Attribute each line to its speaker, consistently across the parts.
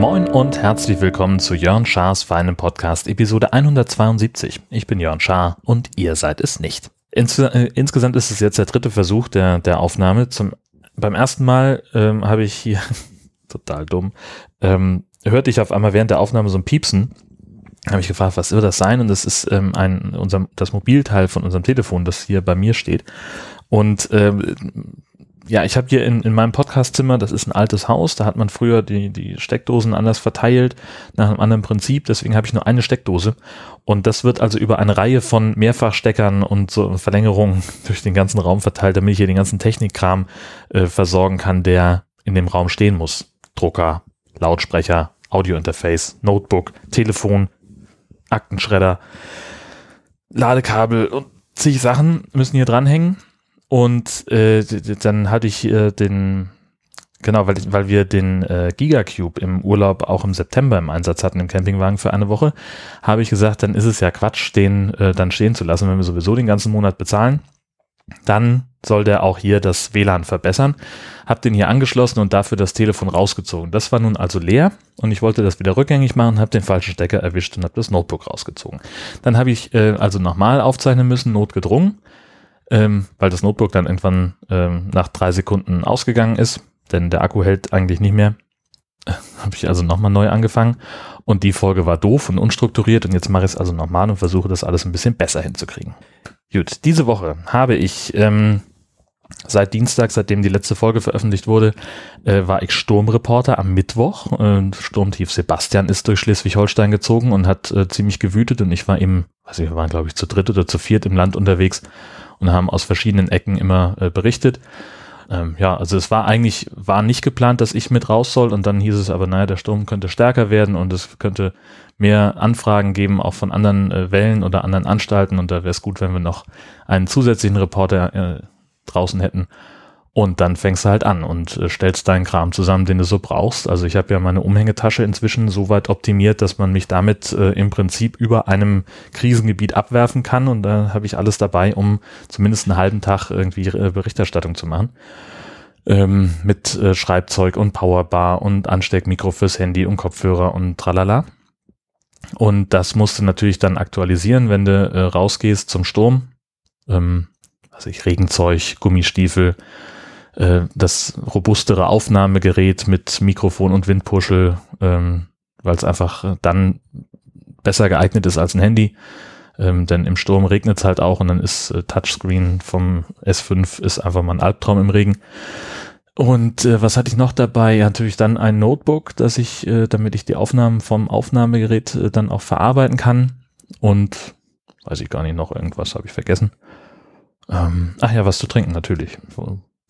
Speaker 1: Moin und herzlich willkommen zu Jörn Schars feinem Podcast Episode 172. Ich bin Jörn Schaar und ihr seid es nicht. Ins, äh, insgesamt ist es jetzt der dritte Versuch der, der Aufnahme. Zum, beim ersten Mal ähm, habe ich hier, total dumm, ähm, hörte ich auf einmal während der Aufnahme so ein Piepsen. Habe ich gefragt, was wird das sein? Und das ist ähm, ein, unser, das Mobilteil von unserem Telefon, das hier bei mir steht. Und ähm, ja, ich habe hier in, in meinem Podcastzimmer, das ist ein altes Haus, da hat man früher die, die Steckdosen anders verteilt, nach einem anderen Prinzip, deswegen habe ich nur eine Steckdose. Und das wird also über eine Reihe von Mehrfachsteckern und so Verlängerungen durch den ganzen Raum verteilt, damit ich hier den ganzen Technikkram äh, versorgen kann, der in dem Raum stehen muss. Drucker, Lautsprecher, Audiointerface, Notebook, Telefon, Aktenschredder, Ladekabel und zig Sachen müssen hier dranhängen. Und äh, dann hatte ich äh, den, genau, weil, weil wir den äh, Gigacube im Urlaub auch im September im Einsatz hatten im Campingwagen für eine Woche, habe ich gesagt, dann ist es ja Quatsch, den äh, dann stehen zu lassen, wenn wir sowieso den ganzen Monat bezahlen. Dann soll der auch hier das WLAN verbessern. Hab den hier angeschlossen und dafür das Telefon rausgezogen. Das war nun also leer und ich wollte das wieder rückgängig machen, habe den falschen Stecker erwischt und habe das Notebook rausgezogen. Dann habe ich äh, also nochmal aufzeichnen müssen, notgedrungen ähm, weil das Notebook dann irgendwann ähm, nach drei Sekunden ausgegangen ist, denn der Akku hält eigentlich nicht mehr. Habe ich also nochmal neu angefangen und die Folge war doof und unstrukturiert und jetzt mache ich es also nochmal und versuche das alles ein bisschen besser hinzukriegen. Gut, diese Woche habe ich ähm, seit Dienstag, seitdem die letzte Folge veröffentlicht wurde, äh, war ich Sturmreporter am Mittwoch. Äh, Sturmtief Sebastian ist durch Schleswig-Holstein gezogen und hat äh, ziemlich gewütet und ich war eben, weiß ich, wir waren glaube ich zu dritt oder zu viert im Land unterwegs und haben aus verschiedenen Ecken immer äh, berichtet. Ähm, ja, also es war eigentlich, war nicht geplant, dass ich mit raus soll und dann hieß es aber, naja, der Sturm könnte stärker werden und es könnte mehr Anfragen geben, auch von anderen äh, Wellen oder anderen Anstalten und da wäre es gut, wenn wir noch einen zusätzlichen Reporter äh, draußen hätten. Und dann fängst du halt an und äh, stellst deinen Kram zusammen, den du so brauchst. Also ich habe ja meine Umhängetasche inzwischen so weit optimiert, dass man mich damit äh, im Prinzip über einem Krisengebiet abwerfen kann. Und da habe ich alles dabei, um zumindest einen halben Tag irgendwie äh, Berichterstattung zu machen. Ähm, mit äh, Schreibzeug und Powerbar und Ansteckmikro fürs Handy und Kopfhörer und tralala. Und das musst du natürlich dann aktualisieren, wenn du äh, rausgehst zum Sturm. Ähm, also ich Regenzeug, Gummistiefel, äh, das robustere Aufnahmegerät mit Mikrofon und Windpuschel, ähm, weil es einfach dann besser geeignet ist als ein Handy. Ähm, denn im Sturm regnet es halt auch und dann ist äh, Touchscreen vom S5 ist einfach mal ein Albtraum im Regen. Und äh, was hatte ich noch dabei? Ja, natürlich dann ein Notebook, dass ich, äh, damit ich die Aufnahmen vom Aufnahmegerät äh, dann auch verarbeiten kann. Und weiß ich gar nicht noch, irgendwas habe ich vergessen. Ähm, ach ja, was zu trinken, natürlich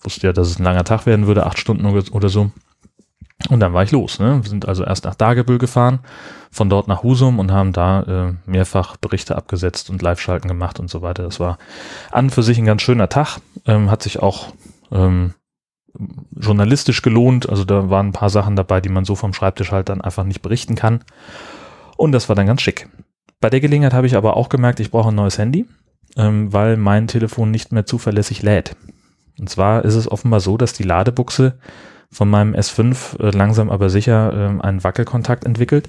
Speaker 1: wusste ja, dass es ein langer Tag werden würde, acht Stunden oder so. Und dann war ich los. Ne? Wir sind also erst nach Dagebüll gefahren, von dort nach Husum und haben da äh, mehrfach Berichte abgesetzt und Live-Schalten gemacht und so weiter. Das war an für sich ein ganz schöner Tag. Ähm, hat sich auch ähm, journalistisch gelohnt. Also da waren ein paar Sachen dabei, die man so vom Schreibtisch halt dann einfach nicht berichten kann. Und das war dann ganz schick. Bei der Gelegenheit habe ich aber auch gemerkt, ich brauche ein neues Handy, ähm, weil mein Telefon nicht mehr zuverlässig lädt. Und zwar ist es offenbar so, dass die Ladebuchse von meinem S5 äh, langsam aber sicher äh, einen Wackelkontakt entwickelt.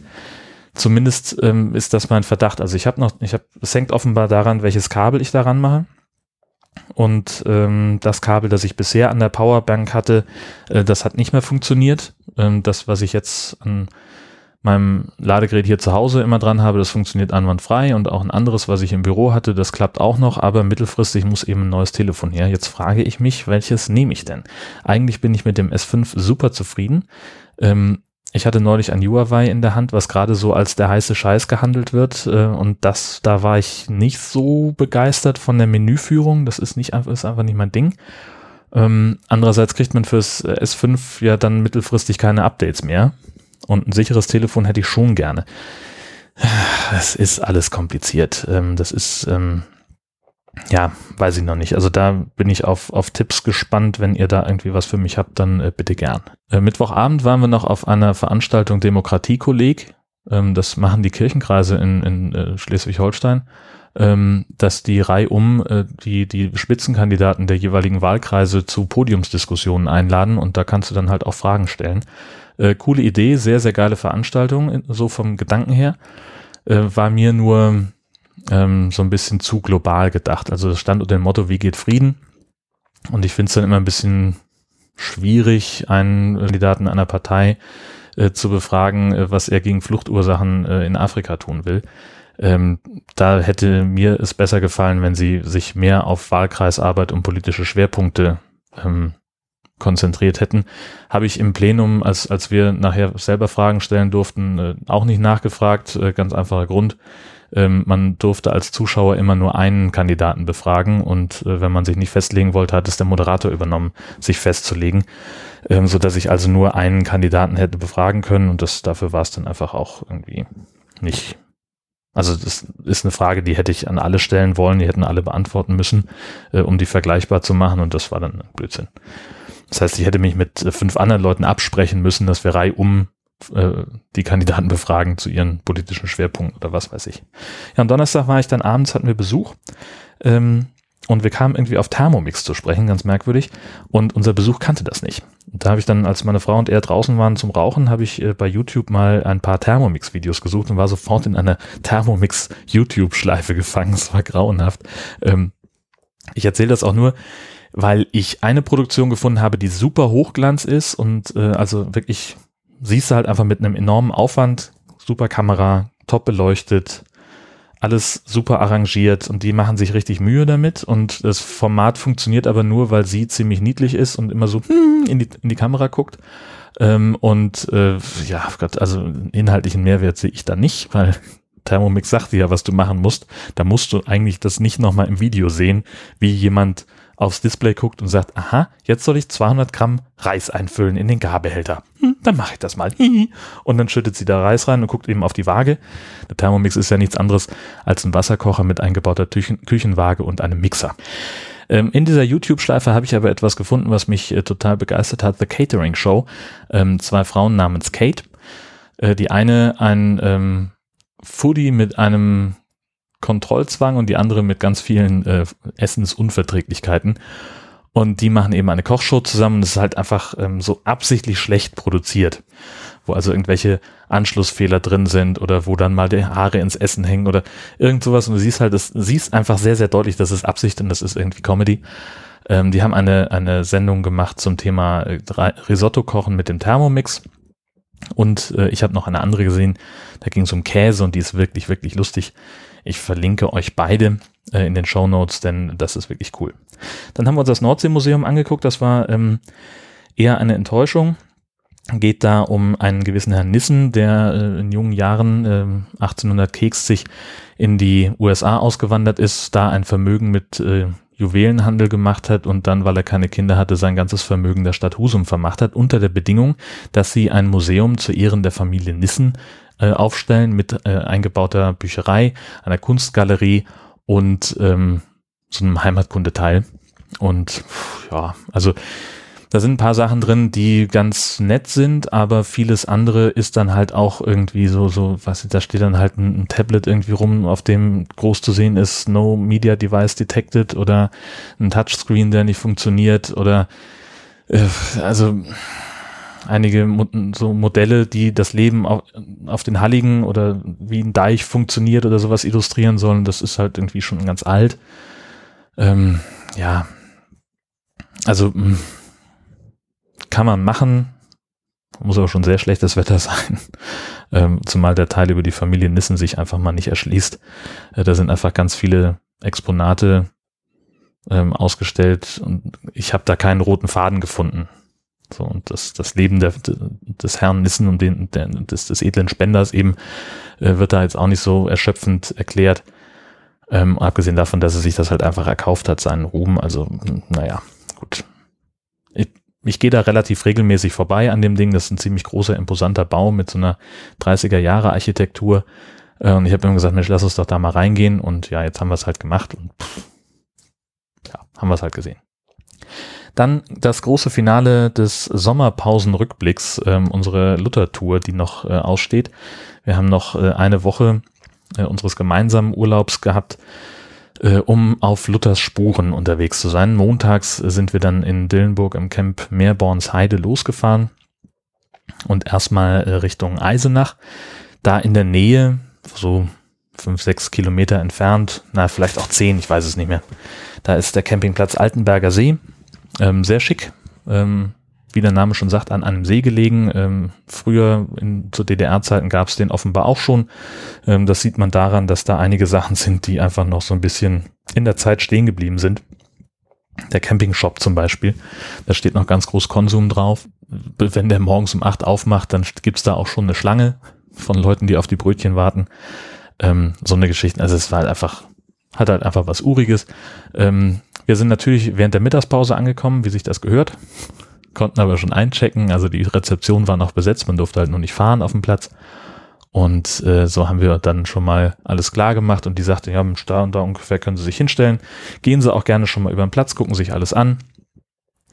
Speaker 1: Zumindest ähm, ist das mein Verdacht. Also ich habe noch, ich habe, es hängt offenbar daran, welches Kabel ich daran mache. Und ähm, das Kabel, das ich bisher an der Powerbank hatte, äh, das hat nicht mehr funktioniert. Ähm, das, was ich jetzt an meinem Ladegerät hier zu Hause immer dran habe, das funktioniert einwandfrei und auch ein anderes, was ich im Büro hatte, das klappt auch noch, aber mittelfristig muss eben ein neues Telefon her. Jetzt frage ich mich, welches nehme ich denn? Eigentlich bin ich mit dem S5 super zufrieden. Ähm, ich hatte neulich ein Huawei in der Hand, was gerade so als der heiße Scheiß gehandelt wird. Äh, und das, da war ich nicht so begeistert von der Menüführung. Das ist nicht einfach, ist einfach nicht mein Ding. Ähm, andererseits kriegt man fürs S5 ja dann mittelfristig keine Updates mehr. Und ein sicheres Telefon hätte ich schon gerne. Das ist alles kompliziert. Ähm, das ist, ähm, ja, weiß ich noch nicht. Also da bin ich auf, auf Tipps gespannt. Wenn ihr da irgendwie was für mich habt, dann äh, bitte gern. Äh, Mittwochabend waren wir noch auf einer Veranstaltung Demokratiekolleg. Ähm, das machen die Kirchenkreise in, in äh, Schleswig-Holstein. Ähm, dass die reihum äh, die, die Spitzenkandidaten der jeweiligen Wahlkreise zu Podiumsdiskussionen einladen und da kannst du dann halt auch Fragen stellen. Äh, coole Idee, sehr, sehr geile Veranstaltung, so vom Gedanken her. Äh, war mir nur ähm, so ein bisschen zu global gedacht. Also es stand unter dem Motto, wie geht Frieden? Und ich finde es dann immer ein bisschen schwierig, einen Kandidaten einer Partei äh, zu befragen, äh, was er gegen Fluchtursachen äh, in Afrika tun will. Ähm, da hätte mir es besser gefallen, wenn sie sich mehr auf Wahlkreisarbeit und politische Schwerpunkte ähm, konzentriert hätten. Habe ich im Plenum, als, als wir nachher selber Fragen stellen durften, äh, auch nicht nachgefragt. Äh, ganz einfacher Grund. Ähm, man durfte als Zuschauer immer nur einen Kandidaten befragen und äh, wenn man sich nicht festlegen wollte, hat es der Moderator übernommen, sich festzulegen, ähm, so dass ich also nur einen Kandidaten hätte befragen können und das dafür war es dann einfach auch irgendwie nicht also das ist eine Frage, die hätte ich an alle stellen wollen, die hätten alle beantworten müssen, äh, um die vergleichbar zu machen und das war dann Blödsinn. Das heißt, ich hätte mich mit äh, fünf anderen Leuten absprechen müssen, dass wir reihum äh, die Kandidaten befragen zu ihren politischen Schwerpunkten oder was weiß ich. Ja, am Donnerstag war ich dann abends, hatten wir Besuch. Ähm, und wir kamen irgendwie auf Thermomix zu sprechen, ganz merkwürdig. Und unser Besuch kannte das nicht. Und da habe ich dann, als meine Frau und er draußen waren zum Rauchen, habe ich äh, bei YouTube mal ein paar Thermomix-Videos gesucht und war sofort in einer Thermomix-YouTube-Schleife gefangen. Es war grauenhaft. Ähm, ich erzähle das auch nur, weil ich eine Produktion gefunden habe, die super Hochglanz ist und äh, also wirklich siehst du halt einfach mit einem enormen Aufwand, super Kamera, top beleuchtet, alles super arrangiert und die machen sich richtig Mühe damit und das Format funktioniert aber nur, weil sie ziemlich niedlich ist und immer so hm, in die, in die Kamera guckt. Ähm, und äh, ja, Gott, also inhaltlichen Mehrwert sehe ich da nicht, weil Thermomix sagt dir ja, was du machen musst. Da musst du eigentlich das nicht nochmal im Video sehen, wie jemand aufs Display guckt und sagt, aha, jetzt soll ich 200 Gramm Reis einfüllen in den Garbehälter. Hm, dann mache ich das mal. Und dann schüttet sie da Reis rein und guckt eben auf die Waage. Der Thermomix ist ja nichts anderes als ein Wasserkocher mit eingebauter Küchen Küchenwaage und einem Mixer. Ähm, in dieser YouTube-Schleife habe ich aber etwas gefunden, was mich äh, total begeistert hat. The Catering Show. Ähm, zwei Frauen namens Kate. Äh, die eine ein ähm, Foodie mit einem Kontrollzwang und die andere mit ganz vielen äh, Essensunverträglichkeiten. Und die machen eben eine Kochshow zusammen. Das ist halt einfach ähm, so absichtlich schlecht produziert, wo also irgendwelche Anschlussfehler drin sind oder wo dann mal die Haare ins Essen hängen oder irgend sowas. Und du siehst halt, das siehst einfach sehr, sehr deutlich, das ist Absicht und das ist irgendwie Comedy. Ähm, die haben eine, eine Sendung gemacht zum Thema äh, Risotto kochen mit dem Thermomix. Und äh, ich habe noch eine andere gesehen, da ging es um Käse und die ist wirklich, wirklich lustig. Ich verlinke euch beide äh, in den Show Notes, denn das ist wirklich cool. Dann haben wir uns das Nordseemuseum angeguckt. Das war ähm, eher eine Enttäuschung. Geht da um einen gewissen Herrn Nissen, der äh, in jungen Jahren äh, 1800 Keks sich in die USA ausgewandert ist, da ein Vermögen mit äh, Juwelenhandel gemacht hat und dann, weil er keine Kinder hatte, sein ganzes Vermögen der Stadt Husum vermacht hat, unter der Bedingung, dass sie ein Museum zu Ehren der Familie Nissen äh, aufstellen mit äh, eingebauter Bücherei, einer Kunstgalerie und ähm, so einem Heimatkundeteil. Und ja, also da sind ein paar Sachen drin, die ganz nett sind, aber vieles andere ist dann halt auch irgendwie so, so, was, da steht dann halt ein, ein Tablet irgendwie rum, auf dem groß zu sehen ist, no media device detected oder ein Touchscreen, der nicht funktioniert oder, äh, also, einige so Modelle, die das Leben auf, auf, den Halligen oder wie ein Deich funktioniert oder sowas illustrieren sollen. Das ist halt irgendwie schon ganz alt. Ähm, ja, also hm, kann man machen, muss aber schon sehr schlechtes Wetter sein. Ähm, zumal der Teil über die Familie Nissen sich einfach mal nicht erschließt. Äh, da sind einfach ganz viele Exponate ähm, ausgestellt und ich habe da keinen roten Faden gefunden. So, und das, das Leben der, des Herrn Nissen und den, der, des, des edlen Spenders eben äh, wird da jetzt auch nicht so erschöpfend erklärt. Ähm, abgesehen davon, dass er sich das halt einfach erkauft hat, seinen Ruhm. Also, naja, gut. Ich, gehe da relativ regelmäßig vorbei an dem Ding. Das ist ein ziemlich großer, imposanter Baum mit so einer 30er Jahre Architektur. Und ich habe immer gesagt, Mensch, lass uns doch da mal reingehen. Und ja, jetzt haben wir es halt gemacht und pff, ja, haben wir es halt gesehen. Dann das große Finale des Sommerpausenrückblicks, ähm, unsere Luther-Tour, die noch äh, aussteht. Wir haben noch äh, eine Woche äh, unseres gemeinsamen Urlaubs gehabt, äh, um auf Luthers Spuren unterwegs zu sein. Montags sind wir dann in Dillenburg im Camp Meerborns Heide losgefahren und erstmal äh, Richtung Eisenach. Da in der Nähe, so fünf, sechs Kilometer entfernt, na, vielleicht auch zehn, ich weiß es nicht mehr. Da ist der Campingplatz Altenberger See. Ähm, sehr schick. Ähm, wie der Name schon sagt, an einem See gelegen. Ähm, früher in, zu DDR-Zeiten gab es den offenbar auch schon. Ähm, das sieht man daran, dass da einige Sachen sind, die einfach noch so ein bisschen in der Zeit stehen geblieben sind. Der Campingshop zum Beispiel, da steht noch ganz groß Konsum drauf. Wenn der morgens um acht aufmacht, dann gibt's da auch schon eine Schlange von Leuten, die auf die Brötchen warten. Ähm, so eine Geschichte. Also es war halt einfach, hat halt einfach was Uriges. Ähm, wir sind natürlich während der Mittagspause angekommen, wie sich das gehört, konnten aber schon einchecken. Also die Rezeption war noch besetzt, man durfte halt nur nicht fahren auf dem Platz. Und äh, so haben wir dann schon mal alles klar gemacht und die sagte, ja, da und da ungefähr können Sie sich hinstellen. Gehen Sie auch gerne schon mal über den Platz, gucken sich alles an.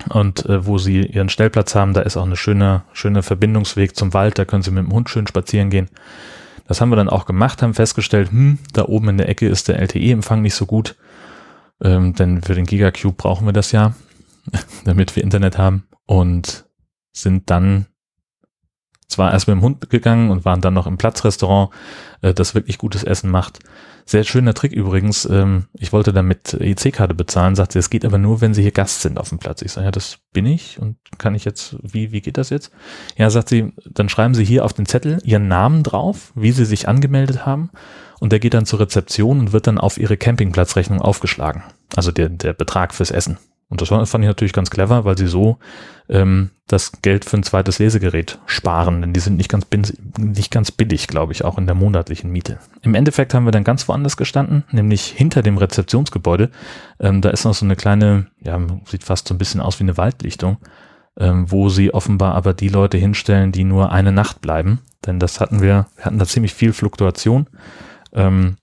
Speaker 1: Und äh, wo Sie Ihren Stellplatz haben, da ist auch eine schöne, schöne Verbindungsweg zum Wald, da können Sie mit dem Hund schön spazieren gehen. Das haben wir dann auch gemacht, haben festgestellt, hm, da oben in der Ecke ist der LTE-Empfang nicht so gut, ähm, denn für den Gigacube brauchen wir das ja, damit wir Internet haben und sind dann zwar erst mit dem Hund gegangen und waren dann noch im Platzrestaurant, äh, das wirklich gutes Essen macht. Sehr schöner Trick übrigens. Ähm, ich wollte damit EC-Karte bezahlen, sagte, es geht aber nur, wenn Sie hier Gast sind auf dem Platz. Ich sage, ja, das bin ich und kann ich jetzt, wie, wie geht das jetzt? Ja, sagt sie, dann schreiben Sie hier auf den Zettel Ihren Namen drauf, wie Sie sich angemeldet haben und der geht dann zur Rezeption und wird dann auf Ihre Campingplatzrechnung aufgeschlagen. Also der, der Betrag fürs Essen. Und das fand ich natürlich ganz clever, weil sie so ähm, das Geld für ein zweites Lesegerät sparen, denn die sind nicht ganz, nicht ganz billig, glaube ich, auch in der monatlichen Miete. Im Endeffekt haben wir dann ganz woanders gestanden, nämlich hinter dem Rezeptionsgebäude. Ähm, da ist noch so eine kleine, ja, sieht fast so ein bisschen aus wie eine Waldlichtung, ähm, wo sie offenbar aber die Leute hinstellen, die nur eine Nacht bleiben. Denn das hatten wir, wir hatten da ziemlich viel Fluktuation. Ähm,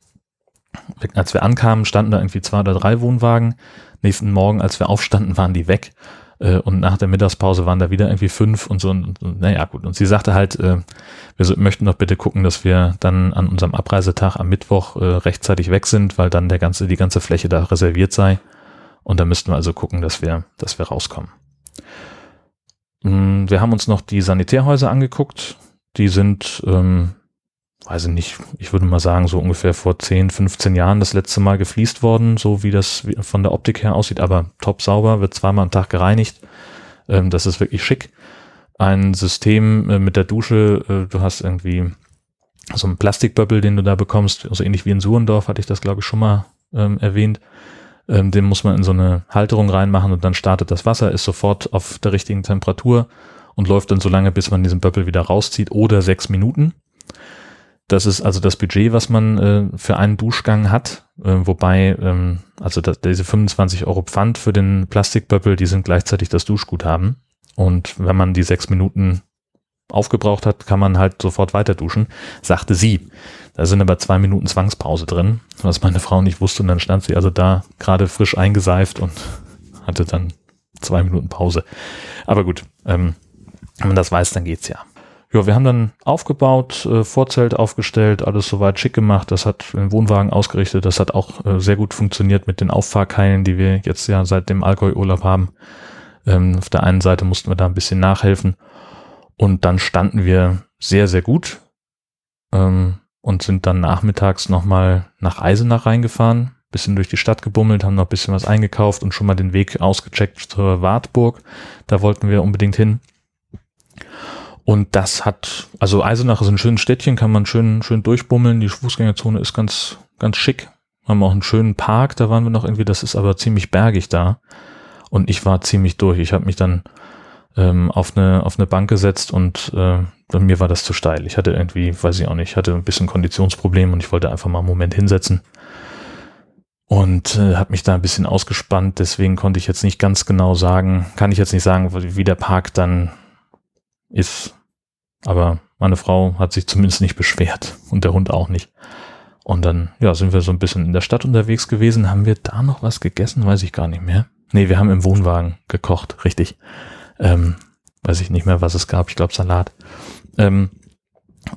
Speaker 1: als wir ankamen, standen da irgendwie zwei oder drei Wohnwagen nächsten Morgen, als wir aufstanden, waren die weg. Äh, und nach der Mittagspause waren da wieder irgendwie fünf und so. Und, und, naja, gut. Und sie sagte halt, äh, wir so, möchten doch bitte gucken, dass wir dann an unserem Abreisetag am Mittwoch äh, rechtzeitig weg sind, weil dann der ganze, die ganze Fläche da reserviert sei. Und da müssten wir also gucken, dass wir, dass wir rauskommen. Mm, wir haben uns noch die Sanitärhäuser angeguckt. Die sind ähm, weiß ich nicht, ich würde mal sagen, so ungefähr vor 10, 15 Jahren das letzte Mal gefliest worden, so wie das von der Optik her aussieht, aber top sauber, wird zweimal am Tag gereinigt. Ähm, das ist wirklich schick. Ein System äh, mit der Dusche, äh, du hast irgendwie so einen Plastikböppel, den du da bekommst, so also ähnlich wie in Suhrendorf, hatte ich das glaube ich schon mal ähm, erwähnt. Ähm, den muss man in so eine Halterung reinmachen und dann startet das Wasser, ist sofort auf der richtigen Temperatur und läuft dann so lange, bis man diesen Böppel wieder rauszieht oder sechs Minuten. Das ist also das Budget, was man äh, für einen Duschgang hat, äh, wobei ähm, also das, diese 25 Euro Pfand für den Plastikböppel, die sind gleichzeitig das Duschguthaben. Und wenn man die sechs Minuten aufgebraucht hat, kann man halt sofort weiter duschen, sagte sie. Da sind aber zwei Minuten Zwangspause drin, was meine Frau nicht wusste. Und dann stand sie also da gerade frisch eingeseift und hatte dann zwei Minuten Pause. Aber gut, ähm, wenn man das weiß, dann geht's ja ja, wir haben dann aufgebaut, äh, Vorzelt aufgestellt, alles soweit schick gemacht. Das hat den Wohnwagen ausgerichtet. Das hat auch äh, sehr gut funktioniert mit den Auffahrkeilen, die wir jetzt ja seit dem Allgäu-Urlaub haben. Ähm, auf der einen Seite mussten wir da ein bisschen nachhelfen. Und dann standen wir sehr, sehr gut ähm, und sind dann nachmittags nochmal nach Eisenach reingefahren, bisschen durch die Stadt gebummelt, haben noch ein bisschen was eingekauft und schon mal den Weg ausgecheckt zur Wartburg. Da wollten wir unbedingt hin. Und das hat, also Eisenach ist ein schönes Städtchen, kann man schön, schön durchbummeln. Die Fußgängerzone ist ganz, ganz schick. Haben auch einen schönen Park, da waren wir noch irgendwie, das ist aber ziemlich bergig da. Und ich war ziemlich durch. Ich habe mich dann ähm, auf, eine, auf eine Bank gesetzt und äh, bei mir war das zu steil. Ich hatte irgendwie, weiß ich auch nicht, ich hatte ein bisschen Konditionsproblem und ich wollte einfach mal einen Moment hinsetzen. Und äh, habe mich da ein bisschen ausgespannt, deswegen konnte ich jetzt nicht ganz genau sagen, kann ich jetzt nicht sagen, wie der Park dann ist. Aber meine Frau hat sich zumindest nicht beschwert und der Hund auch nicht. Und dann, ja, sind wir so ein bisschen in der Stadt unterwegs gewesen. Haben wir da noch was gegessen? Weiß ich gar nicht mehr. Nee, wir haben im Wohnwagen gekocht, richtig. Ähm, weiß ich nicht mehr, was es gab. Ich glaube Salat. Ähm,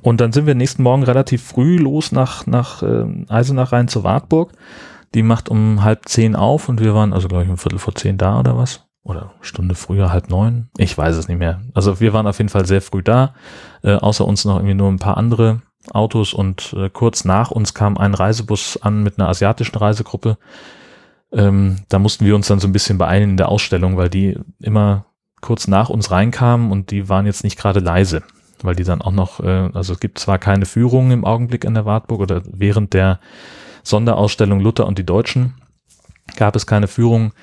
Speaker 1: Und dann sind wir nächsten Morgen relativ früh los nach, nach äh, Eisenach rein zur Wartburg. Die macht um halb zehn auf und wir waren also, glaube ich, um Viertel vor zehn da oder was? Oder Stunde früher, halb neun? Ich weiß es nicht mehr. Also wir waren auf jeden Fall sehr früh da. Äh, außer uns noch irgendwie nur ein paar andere Autos und äh, kurz nach uns kam ein Reisebus an mit einer asiatischen Reisegruppe. Ähm, da mussten wir uns dann so ein bisschen beeilen in der Ausstellung, weil die immer kurz nach uns reinkamen und die waren jetzt nicht gerade leise weil die dann auch noch, äh, also es gibt zwar keine Führung im Augenblick in der Wartburg oder während der Sonderausstellung Luther und die Deutschen gab es keine Führung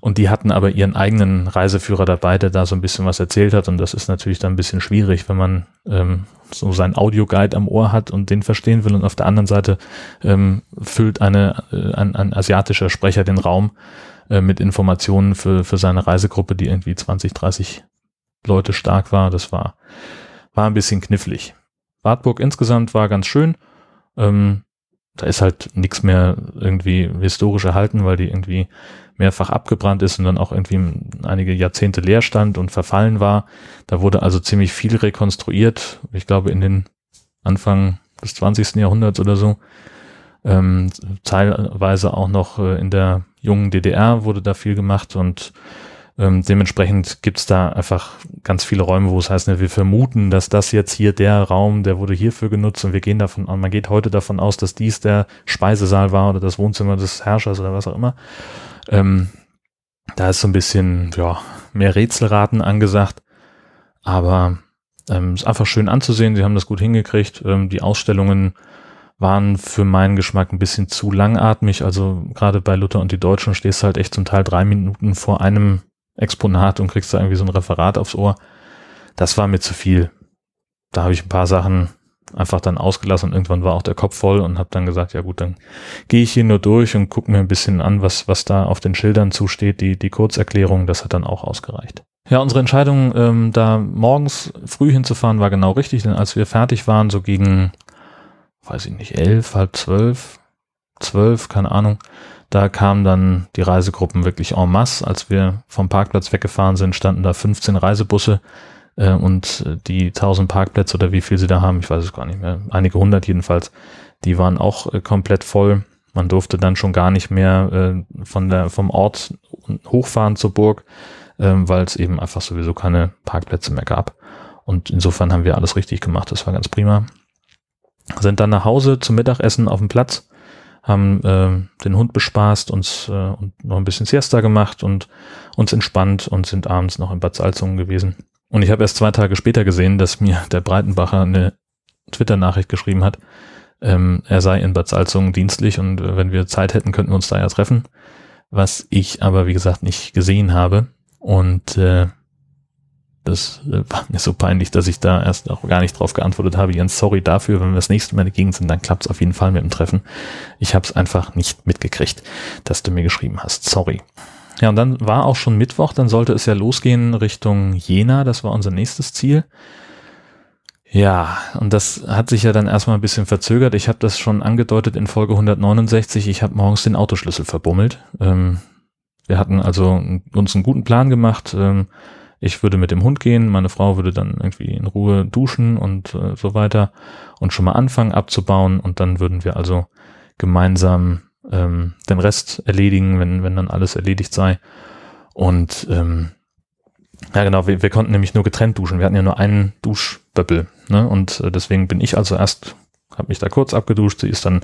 Speaker 1: und die hatten aber ihren eigenen Reiseführer dabei, der da so ein bisschen was erzählt hat und das ist natürlich dann ein bisschen schwierig, wenn man ähm, so seinen Audioguide am Ohr hat und den verstehen will und auf der anderen Seite ähm, füllt eine, äh, ein, ein asiatischer Sprecher den Raum äh, mit Informationen für, für seine Reisegruppe, die irgendwie 20, 30 Leute stark war. Das war war ein bisschen knifflig. Wartburg insgesamt war ganz schön. Ähm, da ist halt nichts mehr irgendwie historisch erhalten, weil die irgendwie mehrfach abgebrannt ist und dann auch irgendwie einige Jahrzehnte leer stand und verfallen war. Da wurde also ziemlich viel rekonstruiert. Ich glaube in den Anfang des 20. Jahrhunderts oder so. Ähm, teilweise auch noch äh, in der jungen DDR wurde da viel gemacht und ähm, dementsprechend gibt's da einfach ganz viele Räume, wo es heißt, ne, wir vermuten, dass das jetzt hier der Raum, der wurde hierfür genutzt und wir gehen davon an, man geht heute davon aus, dass dies der Speisesaal war oder das Wohnzimmer des Herrschers oder was auch immer. Ähm, da ist so ein bisschen, ja, mehr Rätselraten angesagt, aber ähm, ist einfach schön anzusehen. Sie haben das gut hingekriegt. Ähm, die Ausstellungen waren für meinen Geschmack ein bisschen zu langatmig. Also gerade bei Luther und die Deutschen stehst du halt echt zum Teil drei Minuten vor einem Exponat und kriegst da irgendwie so ein Referat aufs Ohr. Das war mir zu viel. Da habe ich ein paar Sachen einfach dann ausgelassen und irgendwann war auch der Kopf voll und habe dann gesagt, ja gut, dann gehe ich hier nur durch und gucke mir ein bisschen an, was, was da auf den Schildern zusteht, die, die Kurzerklärung, das hat dann auch ausgereicht. Ja, unsere Entscheidung, ähm, da morgens früh hinzufahren, war genau richtig, denn als wir fertig waren, so gegen, weiß ich nicht, elf, halb zwölf, zwölf, keine Ahnung, da kamen dann die Reisegruppen wirklich en masse. Als wir vom Parkplatz weggefahren sind, standen da 15 Reisebusse äh, und die 1000 Parkplätze oder wie viel sie da haben, ich weiß es gar nicht mehr, einige hundert jedenfalls, die waren auch äh, komplett voll. Man durfte dann schon gar nicht mehr äh, von der, vom Ort hochfahren zur Burg, äh, weil es eben einfach sowieso keine Parkplätze mehr gab. Und insofern haben wir alles richtig gemacht. Das war ganz prima. Sind dann nach Hause zum Mittagessen auf dem Platz haben äh, den Hund bespaßt, uns äh, und noch ein bisschen Siesta gemacht und uns entspannt und sind abends noch in Bad Salzungen gewesen. Und ich habe erst zwei Tage später gesehen, dass mir der Breitenbacher eine Twitter-Nachricht geschrieben hat, ähm, er sei in Bad Salzungen dienstlich und äh, wenn wir Zeit hätten, könnten wir uns da ja treffen. Was ich aber, wie gesagt, nicht gesehen habe. Und äh, das äh, war mir so peinlich, dass ich da erst auch gar nicht drauf geantwortet habe. Jens, sorry dafür. Wenn wir das nächste Mal in der Gegend sind, dann klappt es auf jeden Fall mit dem Treffen. Ich habe es einfach nicht mitgekriegt, dass du mir geschrieben hast. Sorry. Ja, und dann war auch schon Mittwoch, dann sollte es ja losgehen Richtung Jena. Das war unser nächstes Ziel. Ja, und das hat sich ja dann erstmal ein bisschen verzögert. Ich habe das schon angedeutet in Folge 169. Ich habe morgens den Autoschlüssel verbummelt. Ähm, wir hatten also uns einen guten Plan gemacht. Ähm, ich würde mit dem Hund gehen, meine Frau würde dann irgendwie in Ruhe duschen und äh, so weiter und schon mal anfangen abzubauen und dann würden wir also gemeinsam ähm, den Rest erledigen, wenn, wenn dann alles erledigt sei. Und ähm, ja genau, wir, wir konnten nämlich nur getrennt duschen. Wir hatten ja nur einen Duschböppel. Ne? Und äh, deswegen bin ich also erst, habe mich da kurz abgeduscht. Sie ist dann,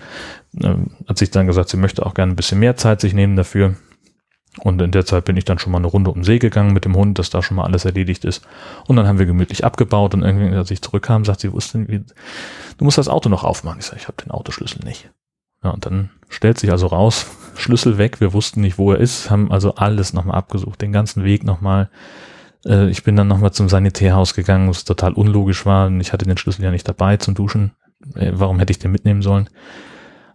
Speaker 1: äh, hat sich dann gesagt, sie möchte auch gerne ein bisschen mehr Zeit sich nehmen dafür. Und in der Zeit bin ich dann schon mal eine Runde um See gegangen mit dem Hund, dass da schon mal alles erledigt ist. Und dann haben wir gemütlich abgebaut und irgendwie, als ich zurückkam, sagt sie, wo ist denn, wie, du musst das Auto noch aufmachen. Ich sage, ich habe den Autoschlüssel nicht. Ja, und dann stellt sich also raus, Schlüssel weg, wir wussten nicht, wo er ist, haben also alles nochmal abgesucht, den ganzen Weg nochmal. Äh, ich bin dann nochmal zum Sanitärhaus gegangen, was total unlogisch war. Und ich hatte den Schlüssel ja nicht dabei zum Duschen. Äh, warum hätte ich den mitnehmen sollen?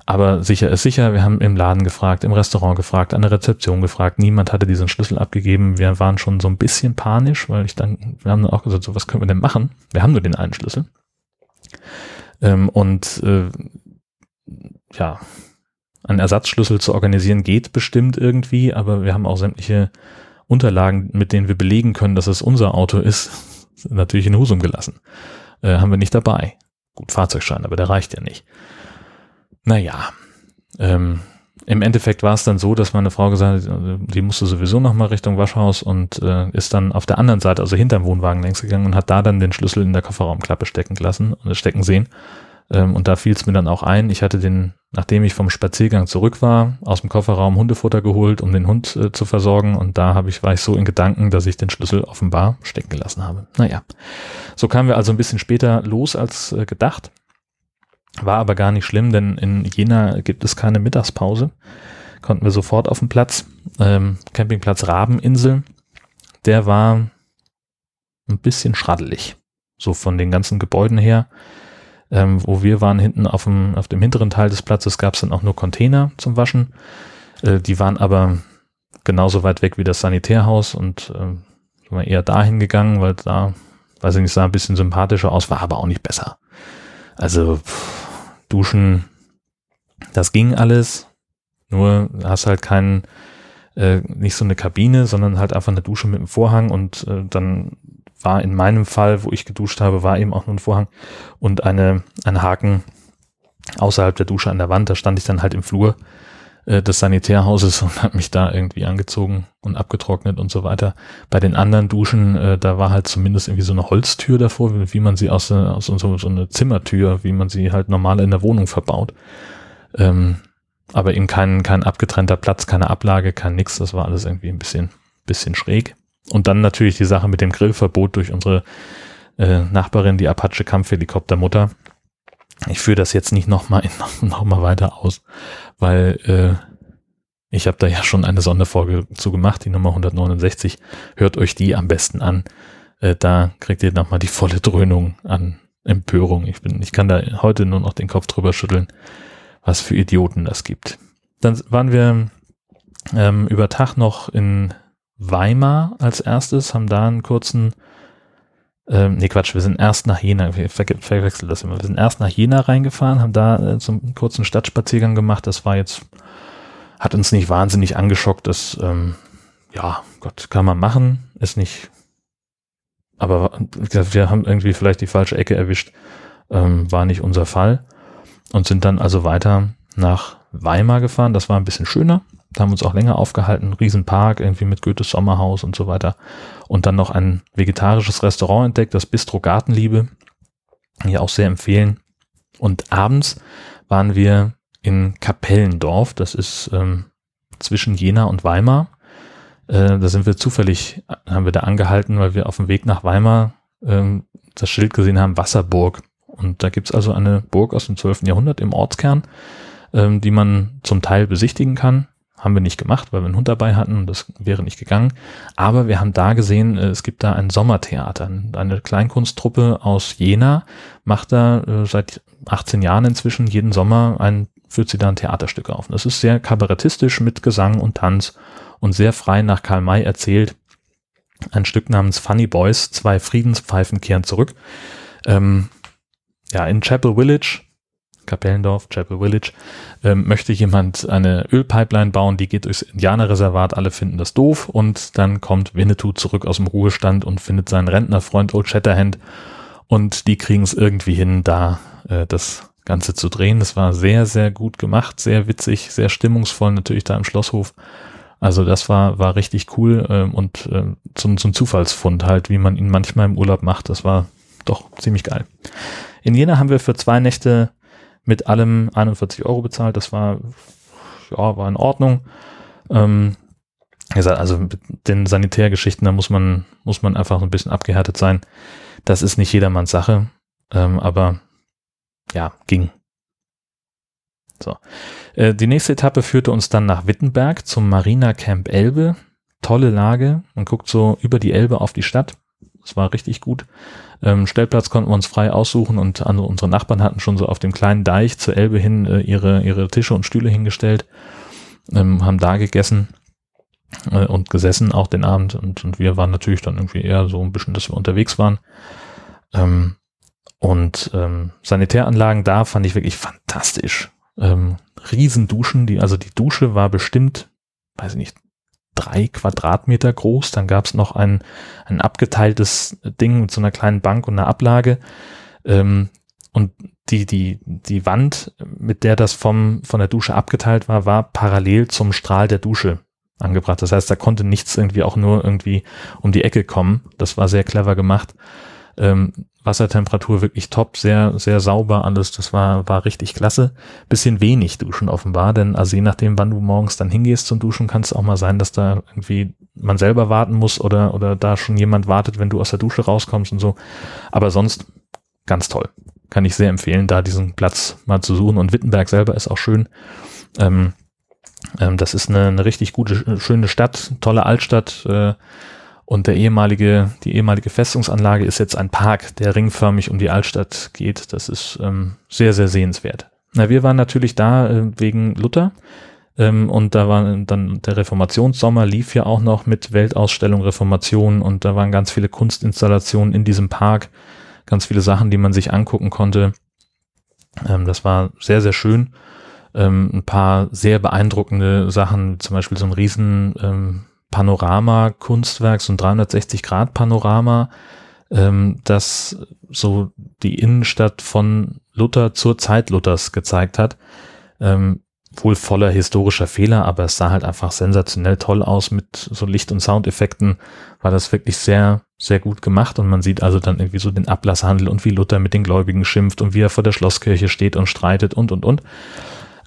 Speaker 1: Aber sicher ist sicher, wir haben im Laden gefragt, im Restaurant gefragt, an der Rezeption gefragt. Niemand hatte diesen Schlüssel abgegeben. Wir waren schon so ein bisschen panisch, weil ich dann, wir haben dann auch gesagt, so was können wir denn machen? Wir haben nur den einen Schlüssel. Ähm, und äh, ja, einen Ersatzschlüssel zu organisieren geht bestimmt irgendwie, aber wir haben auch sämtliche Unterlagen, mit denen wir belegen können, dass es unser Auto ist, natürlich in Husum gelassen. Äh, haben wir nicht dabei. Gut, Fahrzeugschein, aber der reicht ja nicht. Naja, ähm, im Endeffekt war es dann so, dass meine Frau gesagt hat, die musste sowieso noch mal Richtung Waschhaus und äh, ist dann auf der anderen Seite, also hinterm Wohnwagen längs gegangen und hat da dann den Schlüssel in der Kofferraumklappe stecken lassen und stecken sehen. Ähm, und da fiel es mir dann auch ein, ich hatte den, nachdem ich vom Spaziergang zurück war, aus dem Kofferraum Hundefutter geholt, um den Hund äh, zu versorgen. Und da habe ich, war ich so in Gedanken, dass ich den Schlüssel offenbar stecken gelassen habe. Naja, so kamen wir also ein bisschen später los als äh, gedacht. War aber gar nicht schlimm, denn in Jena gibt es keine Mittagspause. Konnten wir sofort auf den Platz. Ähm, Campingplatz Rabeninsel. Der war ein bisschen schraddelig. So von den ganzen Gebäuden her. Ähm, wo wir waren, hinten auf dem, auf dem hinteren Teil des Platzes gab es dann auch nur Container zum Waschen. Äh, die waren aber genauso weit weg wie das Sanitärhaus und äh, sind wir eher dahin gegangen, weil da, weiß ich nicht, sah ein bisschen sympathischer aus, war aber auch nicht besser. Also pff, Duschen, das ging alles, nur hast halt keinen, äh, nicht so eine Kabine, sondern halt einfach eine Dusche mit einem Vorhang und äh, dann war in meinem Fall, wo ich geduscht habe, war eben auch nur ein Vorhang und eine, ein Haken außerhalb der Dusche an der Wand. Da stand ich dann halt im Flur äh, des Sanitärhauses und habe mich da irgendwie angezogen und abgetrocknet und so weiter. Bei den anderen Duschen, äh, da war halt zumindest irgendwie so eine Holztür davor, wie, wie man sie aus, aus so, so eine Zimmertür, wie man sie halt normal in der Wohnung verbaut. Ähm, aber eben kein, kein abgetrennter Platz, keine Ablage, kein nix. Das war alles irgendwie ein bisschen, bisschen schräg. Und dann natürlich die Sache mit dem Grillverbot durch unsere äh, Nachbarin, die Apache Kampfhelikoptermutter. Ich führe das jetzt nicht nochmal noch mal weiter aus, weil äh, ich habe da ja schon eine Sonderfolge zu gemacht, die Nummer 169. Hört euch die am besten an. Äh, da kriegt ihr nochmal die volle Dröhnung an Empörung. Ich bin, ich kann da heute nur noch den Kopf drüber schütteln, was für Idioten das gibt. Dann waren wir ähm, über Tag noch in Weimar als erstes, haben da einen kurzen, ähm, nee Quatsch, wir sind erst nach Jena, wir ver verwechseln das immer, wir sind erst nach Jena reingefahren, haben da äh, so einen kurzen Stadtspaziergang gemacht, das war jetzt, hat uns nicht wahnsinnig angeschockt, das, ähm, ja, Gott, kann man machen, ist nicht, aber wir haben irgendwie vielleicht die falsche Ecke erwischt, ähm, war nicht unser Fall und sind dann also weiter nach Weimar gefahren, das war ein bisschen schöner, da haben wir uns auch länger aufgehalten. Riesenpark, irgendwie mit Goethes Sommerhaus und so weiter. Und dann noch ein vegetarisches Restaurant entdeckt, das Bistro Gartenliebe. Hier auch sehr empfehlen. Und abends waren wir in Kapellendorf. Das ist ähm, zwischen Jena und Weimar. Äh, da sind wir zufällig, haben wir da angehalten, weil wir auf dem Weg nach Weimar ähm, das Schild gesehen haben, Wasserburg. Und da gibt's also eine Burg aus dem 12. Jahrhundert im Ortskern, ähm, die man zum Teil besichtigen kann. Haben wir nicht gemacht, weil wir einen Hund dabei hatten und das wäre nicht gegangen. Aber wir haben da gesehen, äh, es gibt da ein Sommertheater. Eine Kleinkunsttruppe aus Jena macht da äh, seit 18 Jahren inzwischen jeden Sommer ein, führt sie da ein Theaterstück auf. Das ist sehr kabarettistisch mit Gesang und Tanz und sehr frei nach Karl May erzählt. Ein Stück namens Funny Boys, zwei Friedenspfeifen kehren zurück. Ähm, ja, in Chapel Village Kapellendorf, Chapel Village, ähm, möchte jemand eine Ölpipeline bauen, die geht durchs Indianerreservat, alle finden das doof und dann kommt Winnetou zurück aus dem Ruhestand und findet seinen Rentnerfreund Old Shatterhand und die kriegen es irgendwie hin, da äh, das Ganze zu drehen. Das war sehr, sehr gut gemacht, sehr witzig, sehr stimmungsvoll natürlich da im Schlosshof. Also das war, war richtig cool ähm, und äh, zum, zum Zufallsfund halt, wie man ihn manchmal im Urlaub macht. Das war doch ziemlich geil. In Jena haben wir für zwei Nächte mit allem 41 Euro bezahlt. Das war, ja, war in Ordnung. Ähm, gesagt, also mit den Sanitärgeschichten, da muss man, muss man einfach ein bisschen abgehärtet sein. Das ist nicht jedermanns Sache, ähm, aber ja, ging. So. Äh, die nächste Etappe führte uns dann nach Wittenberg zum Marina Camp Elbe. Tolle Lage. Man guckt so über die Elbe auf die Stadt. Das war richtig gut. Ähm, Stellplatz konnten wir uns frei aussuchen und andere, unsere Nachbarn hatten schon so auf dem kleinen Deich zur Elbe hin äh, ihre, ihre Tische und Stühle hingestellt, ähm, haben da gegessen äh, und gesessen auch den Abend und, und wir waren natürlich dann irgendwie eher so ein bisschen, dass wir unterwegs waren. Ähm, und ähm, Sanitäranlagen da fand ich wirklich fantastisch. Ähm, Riesenduschen, die, also die Dusche war bestimmt, weiß ich nicht, drei Quadratmeter groß. Dann gab es noch ein, ein abgeteiltes Ding mit so einer kleinen Bank und einer Ablage. Ähm, und die, die, die Wand, mit der das vom, von der Dusche abgeteilt war, war parallel zum Strahl der Dusche angebracht. Das heißt, da konnte nichts irgendwie auch nur irgendwie um die Ecke kommen. Das war sehr clever gemacht. Ähm, Wassertemperatur wirklich top, sehr, sehr sauber alles. Das war, war richtig klasse. Bisschen wenig duschen offenbar, denn also je nachdem, wann du morgens dann hingehst zum Duschen, kann es auch mal sein, dass da irgendwie man selber warten muss oder, oder da schon jemand wartet, wenn du aus der Dusche rauskommst und so. Aber sonst ganz toll. Kann ich sehr empfehlen, da diesen Platz mal zu suchen. Und Wittenberg selber ist auch schön. Ähm, ähm, das ist eine, eine richtig gute, schöne Stadt, tolle Altstadt. Äh, und der ehemalige, die ehemalige Festungsanlage ist jetzt ein Park, der ringförmig um die Altstadt geht. Das ist ähm, sehr, sehr sehenswert. Na, wir waren natürlich da äh, wegen Luther. Ähm, und da war dann der Reformationssommer lief ja auch noch mit Weltausstellung Reformation und da waren ganz viele Kunstinstallationen in diesem Park, ganz viele Sachen, die man sich angucken konnte. Ähm, das war sehr, sehr schön. Ähm, ein paar sehr beeindruckende Sachen, zum Beispiel so ein riesen ähm, Panorama-Kunstwerk, ein 360-Grad-Panorama, ähm, das so die Innenstadt von Luther zur Zeit Luthers gezeigt hat. Ähm, wohl voller historischer Fehler, aber es sah halt einfach sensationell toll aus mit so Licht- und Soundeffekten. War das wirklich sehr, sehr gut gemacht und man sieht also dann irgendwie so den Ablasshandel und wie Luther mit den Gläubigen schimpft und wie er vor der Schlosskirche steht und streitet und, und, und.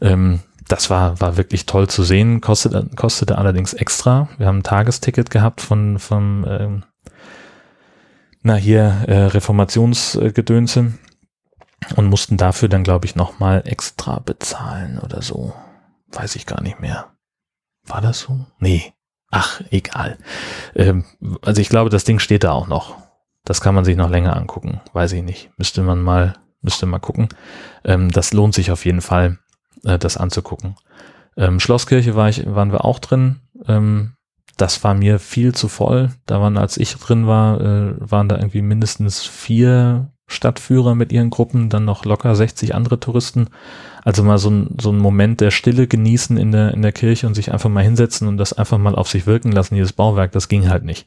Speaker 1: Ähm, das war, war wirklich toll zu sehen, kostete, kostete allerdings extra. Wir haben ein Tagesticket gehabt von, von ähm, na hier, äh, Reformationsgedönse und mussten dafür dann, glaube ich, nochmal extra bezahlen oder so. Weiß ich gar nicht mehr. War das so? Nee. Ach, egal. Ähm, also ich glaube, das Ding steht da auch noch. Das kann man sich noch länger angucken. Weiß ich nicht. Müsste man mal, müsste mal gucken. Ähm, das lohnt sich auf jeden Fall äh, das anzugucken. Ähm, Schlosskirche war ich, waren wir auch drin. Ähm, das war mir viel zu voll. Da waren, als ich drin war, äh, waren da irgendwie mindestens vier Stadtführer mit ihren Gruppen, dann noch locker 60 andere Touristen. Also mal so ein, so ein Moment der Stille genießen in der, in der Kirche und sich einfach mal hinsetzen und das einfach mal auf sich wirken lassen, dieses Bauwerk, das ging halt nicht.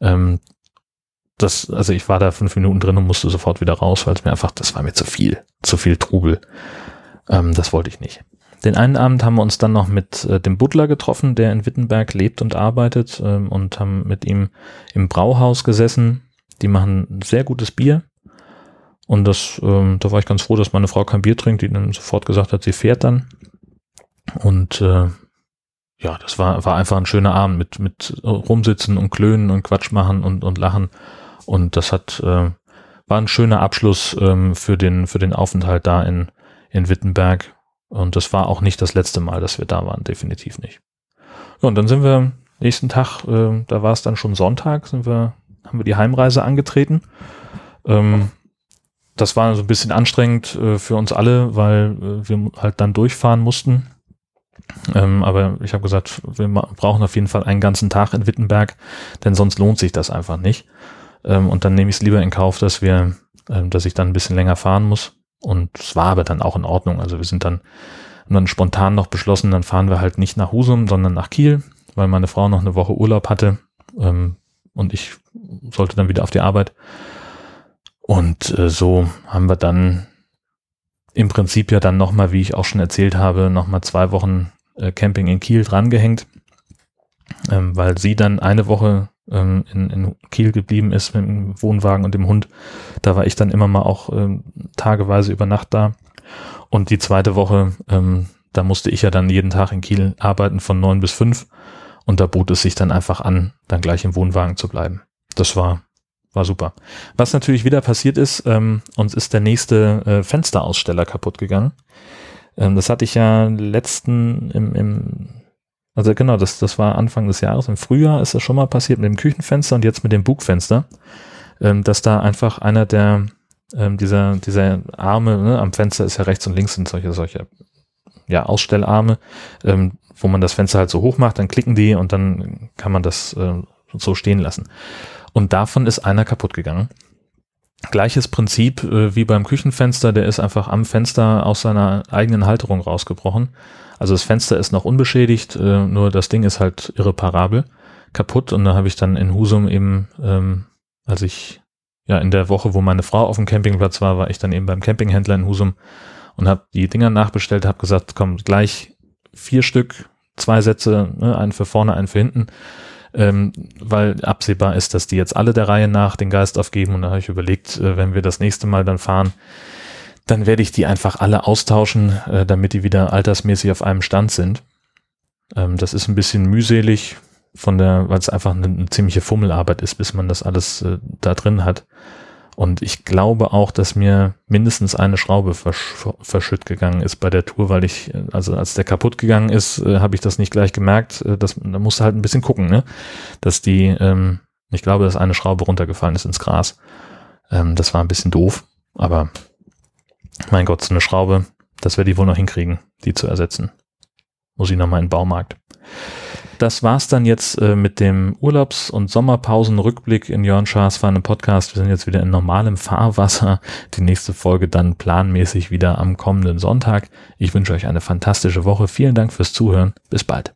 Speaker 1: Ähm, das, also ich war da fünf Minuten drin und musste sofort wieder raus, weil es mir einfach, das war mir zu viel, zu viel Trubel. Ähm, das wollte ich nicht. Den einen Abend haben wir uns dann noch mit äh, dem Butler getroffen, der in Wittenberg lebt und arbeitet ähm, und haben mit ihm im Brauhaus gesessen. Die machen sehr gutes Bier. Und das, ähm, da war ich ganz froh, dass meine Frau kein Bier trinkt, die dann sofort gesagt hat, sie fährt dann. Und äh, ja, das war, war einfach ein schöner Abend mit, mit rumsitzen und klönen und Quatsch machen und, und lachen. Und das hat, äh, war ein schöner Abschluss ähm, für, den, für den Aufenthalt da in, in Wittenberg. Und das war auch nicht das letzte Mal, dass wir da waren, definitiv nicht. Ja, und dann sind wir nächsten Tag, äh, da war es dann schon Sonntag, sind wir, haben wir die Heimreise angetreten. Ähm, das war so ein bisschen anstrengend äh, für uns alle, weil äh, wir halt dann durchfahren mussten. Ähm, aber ich habe gesagt, wir brauchen auf jeden Fall einen ganzen Tag in Wittenberg, denn sonst lohnt sich das einfach nicht. Ähm, und dann nehme ich es lieber in Kauf, dass wir, ähm, dass ich dann ein bisschen länger fahren muss. Und es war aber dann auch in Ordnung. Also wir sind dann, haben dann spontan noch beschlossen, dann fahren wir halt nicht nach Husum, sondern nach Kiel, weil meine Frau noch eine Woche Urlaub hatte ähm, und ich sollte dann wieder auf die Arbeit. Und äh, so haben wir dann im Prinzip ja dann nochmal, wie ich auch schon erzählt habe, nochmal zwei Wochen äh, Camping in Kiel drangehängt, ähm, weil sie dann eine Woche ähm, in, in Kiel geblieben ist mit dem Wohnwagen und dem Hund. Da war ich dann immer mal auch ähm, tageweise über Nacht da. Und die zweite Woche, ähm, da musste ich ja dann jeden Tag in Kiel arbeiten von neun bis fünf. Und da bot es sich dann einfach an, dann gleich im Wohnwagen zu bleiben. Das war, war super. Was natürlich wieder passiert ist, ähm, uns ist der nächste äh, Fensteraussteller kaputt gegangen. Ähm, das hatte ich ja letzten im, im also genau, das, das war Anfang des Jahres. Im Frühjahr ist das schon mal passiert mit dem Küchenfenster und jetzt mit dem Bugfenster, ähm, dass da einfach einer der ähm, dieser dieser Arme ne, am Fenster ist ja rechts und links sind solche solche ja Ausstellarme, ähm, wo man das Fenster halt so hoch macht, dann klicken die und dann kann man das äh, so stehen lassen. Und davon ist einer kaputt gegangen. Gleiches Prinzip äh, wie beim Küchenfenster, der ist einfach am Fenster aus seiner eigenen Halterung rausgebrochen also das Fenster ist noch unbeschädigt, äh, nur das Ding ist halt irreparabel kaputt. Und da habe ich dann in Husum eben, ähm, als ich ja, in der Woche, wo meine Frau auf dem Campingplatz war, war ich dann eben beim Campinghändler in Husum und habe die Dinger nachbestellt, habe gesagt, komm, gleich vier Stück, zwei Sätze, ne, einen für vorne, einen für hinten, ähm, weil absehbar ist, dass die jetzt alle der Reihe nach den Geist aufgeben. Und da habe ich überlegt, äh, wenn wir das nächste Mal dann fahren, dann werde ich die einfach alle austauschen, äh, damit die wieder altersmäßig auf einem Stand sind. Ähm, das ist ein bisschen mühselig, von der, weil es einfach eine, eine, ziemliche Fummelarbeit ist, bis man das alles äh, da drin hat. Und ich glaube auch, dass mir mindestens eine Schraube versch verschütt gegangen ist bei der Tour, weil ich, äh, also als der kaputt gegangen ist, äh, habe ich das nicht gleich gemerkt. Äh, das, da musste halt ein bisschen gucken, ne? Dass die, ähm, ich glaube, dass eine Schraube runtergefallen ist ins Gras. Ähm, das war ein bisschen doof, aber mein Gott, so eine Schraube, das werde ich wohl noch hinkriegen, die zu ersetzen. Muss ich nochmal in den Baumarkt. Das war's dann jetzt äh, mit dem Urlaubs- und Sommerpausenrückblick in Jörn Schaas Fahren Podcast. Wir sind jetzt wieder in normalem Fahrwasser. Die nächste Folge dann planmäßig wieder am kommenden Sonntag. Ich wünsche euch eine fantastische Woche. Vielen Dank fürs Zuhören. Bis bald.